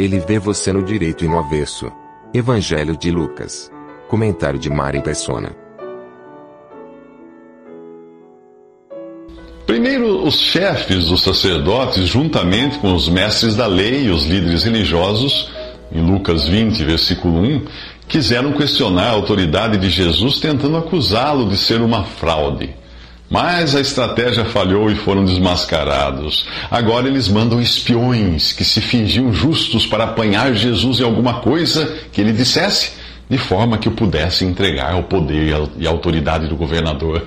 Ele vê você no direito e no avesso. Evangelho de Lucas. Comentário de Mari Persona. Primeiro, os chefes dos sacerdotes, juntamente com os mestres da lei e os líderes religiosos, em Lucas 20, versículo 1, quiseram questionar a autoridade de Jesus, tentando acusá-lo de ser uma fraude. Mas a estratégia falhou e foram desmascarados. Agora eles mandam espiões que se fingiam justos para apanhar Jesus em alguma coisa que ele dissesse, de forma que o pudesse entregar ao poder e à autoridade do governador.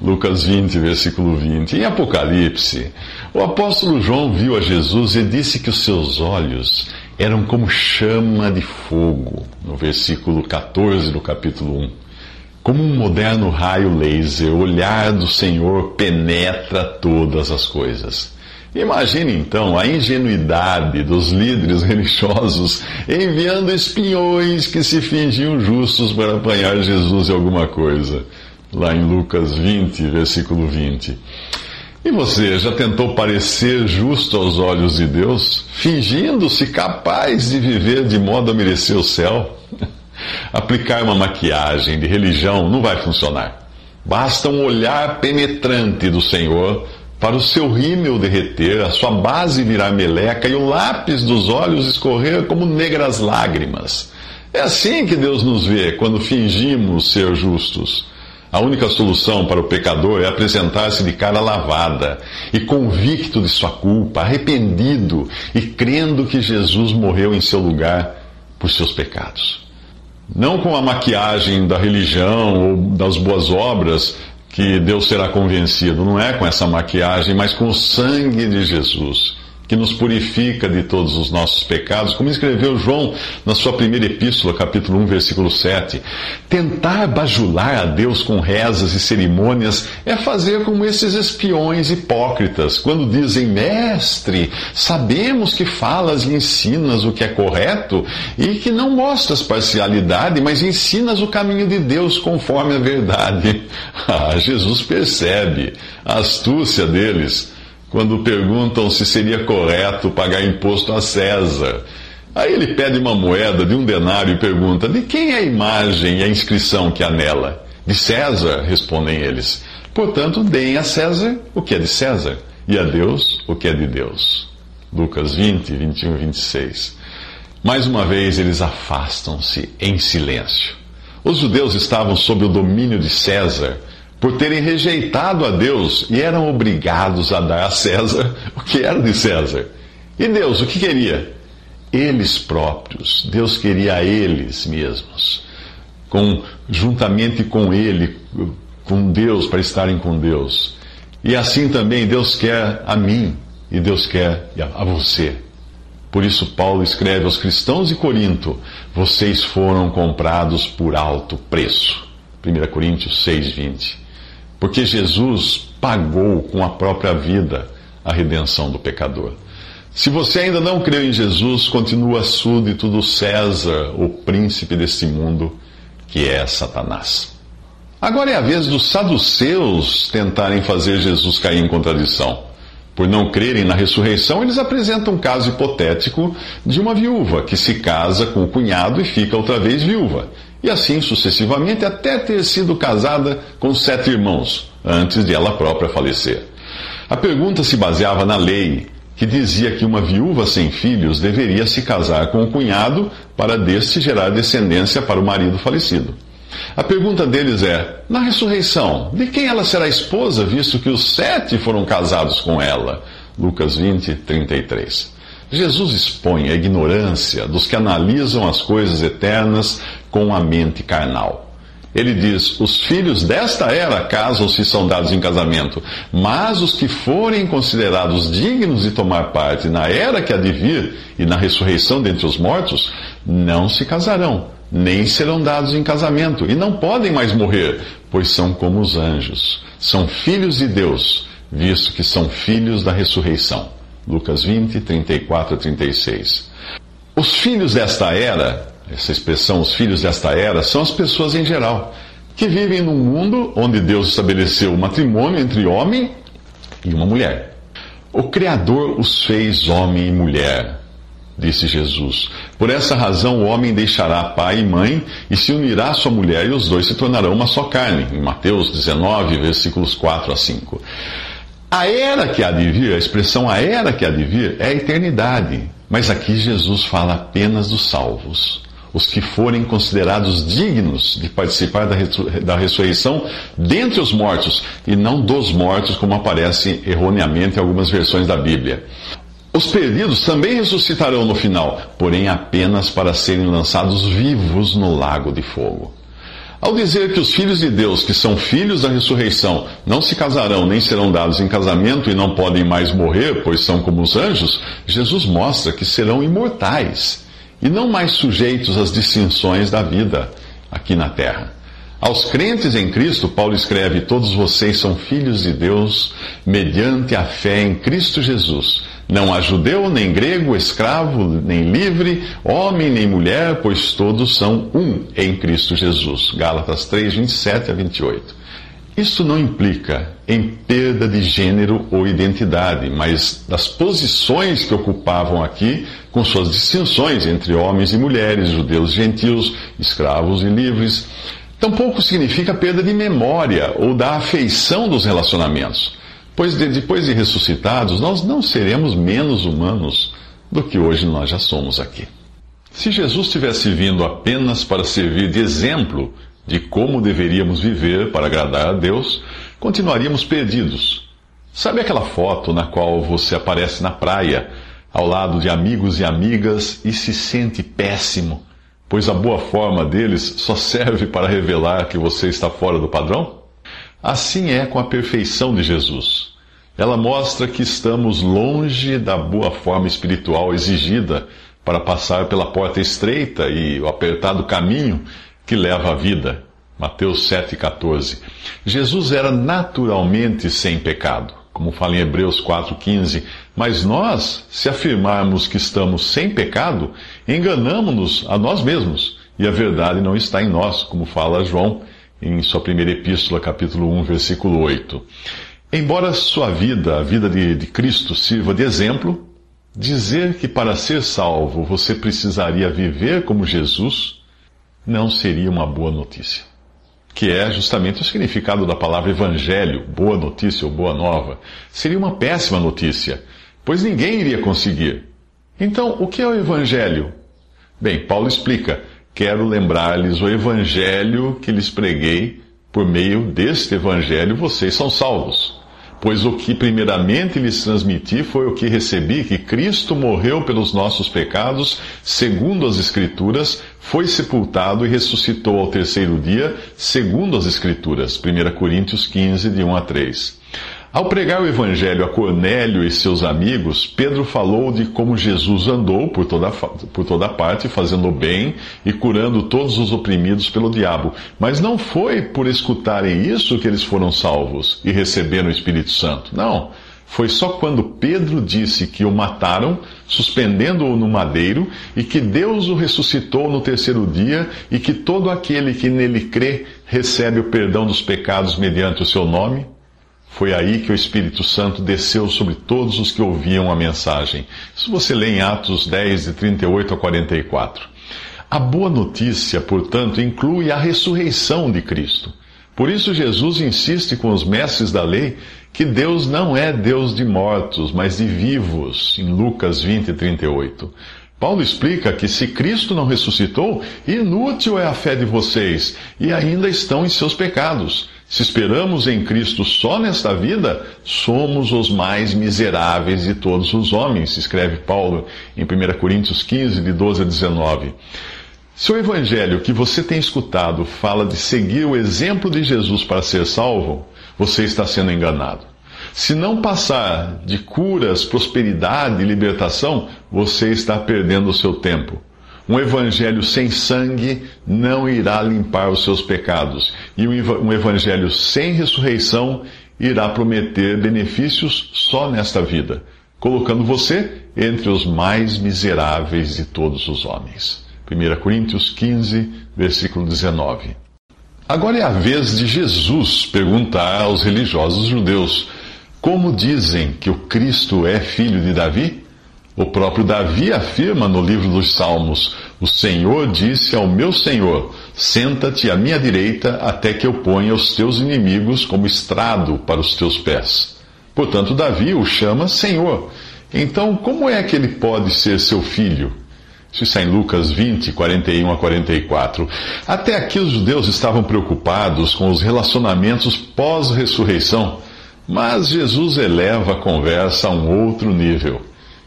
Lucas 20, versículo 20. Em Apocalipse, o apóstolo João viu a Jesus e disse que os seus olhos eram como chama de fogo, no versículo 14 do capítulo 1. Como um moderno raio laser, o olhar do Senhor penetra todas as coisas. Imagine então a ingenuidade dos líderes religiosos enviando espiões que se fingiam justos para apanhar Jesus em alguma coisa. Lá em Lucas 20, versículo 20. E você já tentou parecer justo aos olhos de Deus, fingindo-se capaz de viver de modo a merecer o céu? Aplicar uma maquiagem de religião não vai funcionar. Basta um olhar penetrante do Senhor para o seu rímel derreter, a sua base virar meleca e o lápis dos olhos escorrer como negras lágrimas. É assim que Deus nos vê quando fingimos ser justos. A única solução para o pecador é apresentar-se de cara lavada e convicto de sua culpa, arrependido e crendo que Jesus morreu em seu lugar por seus pecados. Não com a maquiagem da religião ou das boas obras que Deus será convencido, não é com essa maquiagem, mas com o sangue de Jesus que nos purifica de todos os nossos pecados, como escreveu João na sua primeira epístola, capítulo 1, versículo 7. Tentar bajular a Deus com rezas e cerimônias é fazer como esses espiões hipócritas, quando dizem, Mestre, sabemos que falas e ensinas o que é correto e que não mostras parcialidade, mas ensinas o caminho de Deus conforme a verdade. Ah, Jesus percebe a astúcia deles quando perguntam se seria correto pagar imposto a César. Aí ele pede uma moeda de um denário e pergunta: De quem é a imagem e a inscrição que há nela? De César, respondem eles. Portanto, deem a César o que é de César e a Deus o que é de Deus. Lucas 20, 21 e 26. Mais uma vez eles afastam-se em silêncio. Os judeus estavam sob o domínio de César por terem rejeitado a Deus e eram obrigados a dar a César o que era de César. E Deus, o que queria? Eles próprios. Deus queria a eles mesmos. Com, juntamente com Ele, com Deus, para estarem com Deus. E assim também Deus quer a mim e Deus quer a você. Por isso, Paulo escreve aos cristãos de Corinto: Vocês foram comprados por alto preço. 1 Coríntios 6, 20 porque Jesus pagou com a própria vida a redenção do pecador. Se você ainda não creu em Jesus, continua súdito do César, o príncipe deste mundo, que é Satanás. Agora é a vez dos saduceus tentarem fazer Jesus cair em contradição. Por não crerem na ressurreição, eles apresentam um caso hipotético de uma viúva que se casa com o cunhado e fica outra vez viúva e assim sucessivamente até ter sido casada com sete irmãos, antes de ela própria falecer. A pergunta se baseava na lei, que dizia que uma viúva sem filhos deveria se casar com o cunhado para deste gerar descendência para o marido falecido. A pergunta deles é: na ressurreição, de quem ela será esposa, visto que os sete foram casados com ela? Lucas 20, 33. Jesus expõe a ignorância dos que analisam as coisas eternas com a mente carnal. Ele diz: Os filhos desta era casam-se e são dados em casamento, mas os que forem considerados dignos de tomar parte na era que há de vir e na ressurreição dentre os mortos, não se casarão, nem serão dados em casamento, e não podem mais morrer, pois são como os anjos. São filhos de Deus, visto que são filhos da ressurreição. Lucas 20, 34 a 36. Os filhos desta era essa expressão, os filhos desta era, são as pessoas em geral, que vivem num mundo onde Deus estabeleceu o matrimônio entre homem e uma mulher. O Criador os fez homem e mulher, disse Jesus. Por essa razão, o homem deixará pai e mãe e se unirá à sua mulher, e os dois se tornarão uma só carne. Em Mateus 19, versículos 4 a 5. A era que há de vir, a expressão a era que há de vir, é a eternidade. Mas aqui Jesus fala apenas dos salvos os que forem considerados dignos de participar da, da ressurreição dentre os mortos, e não dos mortos, como aparece erroneamente em algumas versões da Bíblia. Os perdidos também ressuscitarão no final, porém apenas para serem lançados vivos no lago de fogo. Ao dizer que os filhos de Deus, que são filhos da ressurreição, não se casarão nem serão dados em casamento e não podem mais morrer, pois são como os anjos, Jesus mostra que serão imortais e não mais sujeitos às distinções da vida aqui na terra. Aos crentes em Cristo, Paulo escreve: Todos vocês são filhos de Deus mediante a fé em Cristo Jesus. Não há judeu, nem grego, escravo, nem livre, homem, nem mulher, pois todos são um em Cristo Jesus. Gálatas 3, 27 a 28. Isso não implica em perda de gênero ou identidade, mas das posições que ocupavam aqui, com suas distinções entre homens e mulheres, judeus e gentios, escravos e livres. Tampouco significa perda de memória ou da afeição dos relacionamentos, pois de, depois de ressuscitados, nós não seremos menos humanos do que hoje nós já somos aqui. Se Jesus tivesse vindo apenas para servir de exemplo de como deveríamos viver para agradar a Deus, continuaríamos perdidos. Sabe aquela foto na qual você aparece na praia, ao lado de amigos e amigas e se sente péssimo, pois a boa forma deles só serve para revelar que você está fora do padrão? Assim é com a perfeição de Jesus. Ela mostra que estamos longe da boa forma espiritual exigida para passar pela porta estreita e o apertado caminho que leva à vida. Mateus 7,14. Jesus era naturalmente sem pecado, como fala em Hebreus 4,15. Mas nós, se afirmarmos que estamos sem pecado, enganamos-nos a nós mesmos, e a verdade não está em nós, como fala João em sua primeira epístola, capítulo 1, versículo 8. Embora sua vida, a vida de, de Cristo, sirva de exemplo, dizer que para ser salvo você precisaria viver como Jesus não seria uma boa notícia. Que é justamente o significado da palavra evangelho, boa notícia ou boa nova. Seria uma péssima notícia, pois ninguém iria conseguir. Então, o que é o evangelho? Bem, Paulo explica: quero lembrar-lhes o evangelho que lhes preguei, por meio deste evangelho vocês são salvos. Pois o que primeiramente lhes transmiti foi o que recebi, que Cristo morreu pelos nossos pecados, segundo as Escrituras, foi sepultado e ressuscitou ao terceiro dia, segundo as Escrituras. 1 Coríntios 15, de 1 a 3. Ao pregar o Evangelho a Cornélio e seus amigos, Pedro falou de como Jesus andou por toda, por toda parte, fazendo bem e curando todos os oprimidos pelo diabo. Mas não foi por escutarem isso que eles foram salvos e receberam o Espírito Santo. Não. Foi só quando Pedro disse que o mataram, suspendendo-o no madeiro, e que Deus o ressuscitou no terceiro dia, e que todo aquele que nele crê recebe o perdão dos pecados mediante o seu nome, foi aí que o Espírito Santo desceu sobre todos os que ouviam a mensagem. Isso você lê em Atos 10, de 38 a 44. A boa notícia, portanto, inclui a ressurreição de Cristo. Por isso, Jesus insiste com os mestres da lei que Deus não é Deus de mortos, mas de vivos, em Lucas 20, 38. Paulo explica que se Cristo não ressuscitou, inútil é a fé de vocês e ainda estão em seus pecados. Se esperamos em Cristo só nesta vida, somos os mais miseráveis de todos os homens, escreve Paulo em 1 Coríntios 15, de 12 a 19. Se o evangelho que você tem escutado fala de seguir o exemplo de Jesus para ser salvo, você está sendo enganado. Se não passar de curas, prosperidade e libertação, você está perdendo o seu tempo. Um evangelho sem sangue não irá limpar os seus pecados. E um evangelho sem ressurreição irá prometer benefícios só nesta vida, colocando você entre os mais miseráveis de todos os homens. 1 Coríntios 15, versículo 19. Agora é a vez de Jesus perguntar aos religiosos judeus como dizem que o Cristo é filho de Davi? O próprio Davi afirma no livro dos Salmos: O Senhor disse ao meu Senhor: Senta-te à minha direita até que eu ponha os teus inimigos como estrado para os teus pés. Portanto, Davi o chama Senhor. Então, como é que ele pode ser seu filho? Isso está em Lucas 20, 41 a 44. Até aqui os judeus estavam preocupados com os relacionamentos pós-ressurreição, mas Jesus eleva a conversa a um outro nível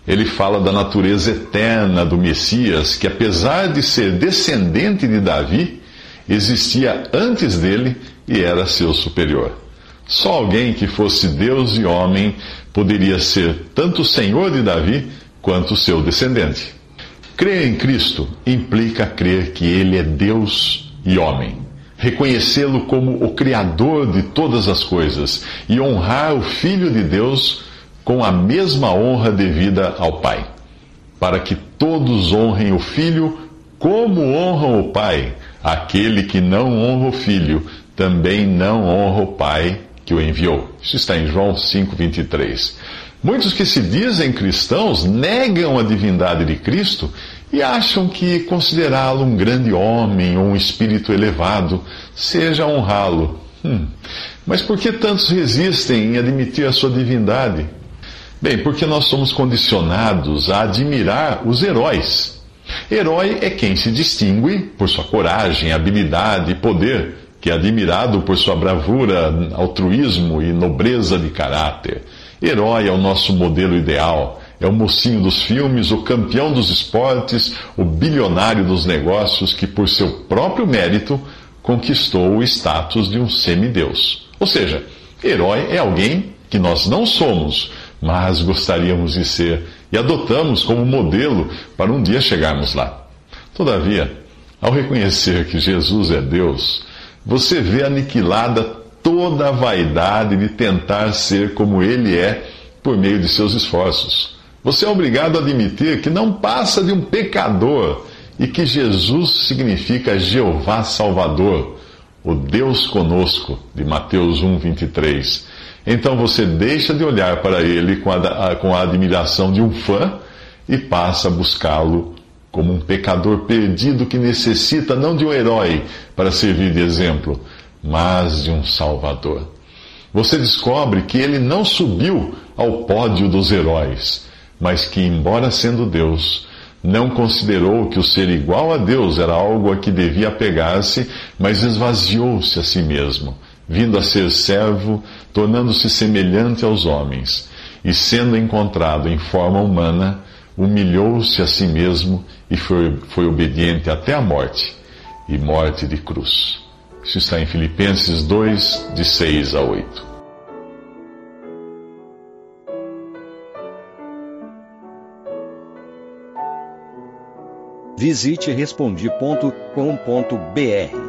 ele fala da natureza eterna do Messias, que apesar de ser descendente de Davi, existia antes dele e era seu superior. Só alguém que fosse Deus e homem poderia ser tanto Senhor de Davi quanto seu descendente. Crer em Cristo implica crer que Ele é Deus e homem. Reconhecê-lo como o Criador de todas as coisas e honrar o Filho de Deus com a mesma honra devida ao Pai, para que todos honrem o Filho como honram o Pai. Aquele que não honra o Filho também não honra o Pai que o enviou. Isso está em João 5,23. Muitos que se dizem cristãos negam a divindade de Cristo e acham que considerá-lo um grande homem ou um espírito elevado seja honrá-lo. Hum. Mas por que tantos resistem em admitir a sua divindade? Bem, porque nós somos condicionados a admirar os heróis. Herói é quem se distingue por sua coragem, habilidade e poder, que é admirado por sua bravura, altruísmo e nobreza de caráter. Herói é o nosso modelo ideal. É o mocinho dos filmes, o campeão dos esportes, o bilionário dos negócios que, por seu próprio mérito, conquistou o status de um semideus. Ou seja, herói é alguém que nós não somos, mas gostaríamos de ser e adotamos como modelo para um dia chegarmos lá. Todavia, ao reconhecer que Jesus é Deus, você vê aniquilada toda a vaidade de tentar ser como Ele é por meio de seus esforços. Você é obrigado a admitir que não passa de um pecador e que Jesus significa Jeová Salvador, o Deus conosco, de Mateus 1, 23 então você deixa de olhar para ele com a, com a admiração de um fã e passa a buscá-lo como um pecador perdido que necessita não de um herói para servir de exemplo, mas de um Salvador. Você descobre que ele não subiu ao pódio dos heróis, mas que, embora sendo Deus, não considerou que o ser igual a Deus era algo a que devia apegar-se, mas esvaziou-se a si mesmo vindo a ser servo, tornando-se semelhante aos homens, e sendo encontrado em forma humana, humilhou-se a si mesmo e foi, foi obediente até a morte e morte de cruz. Isso está em Filipenses 2, de 6 a 8. Visite respondi.com.br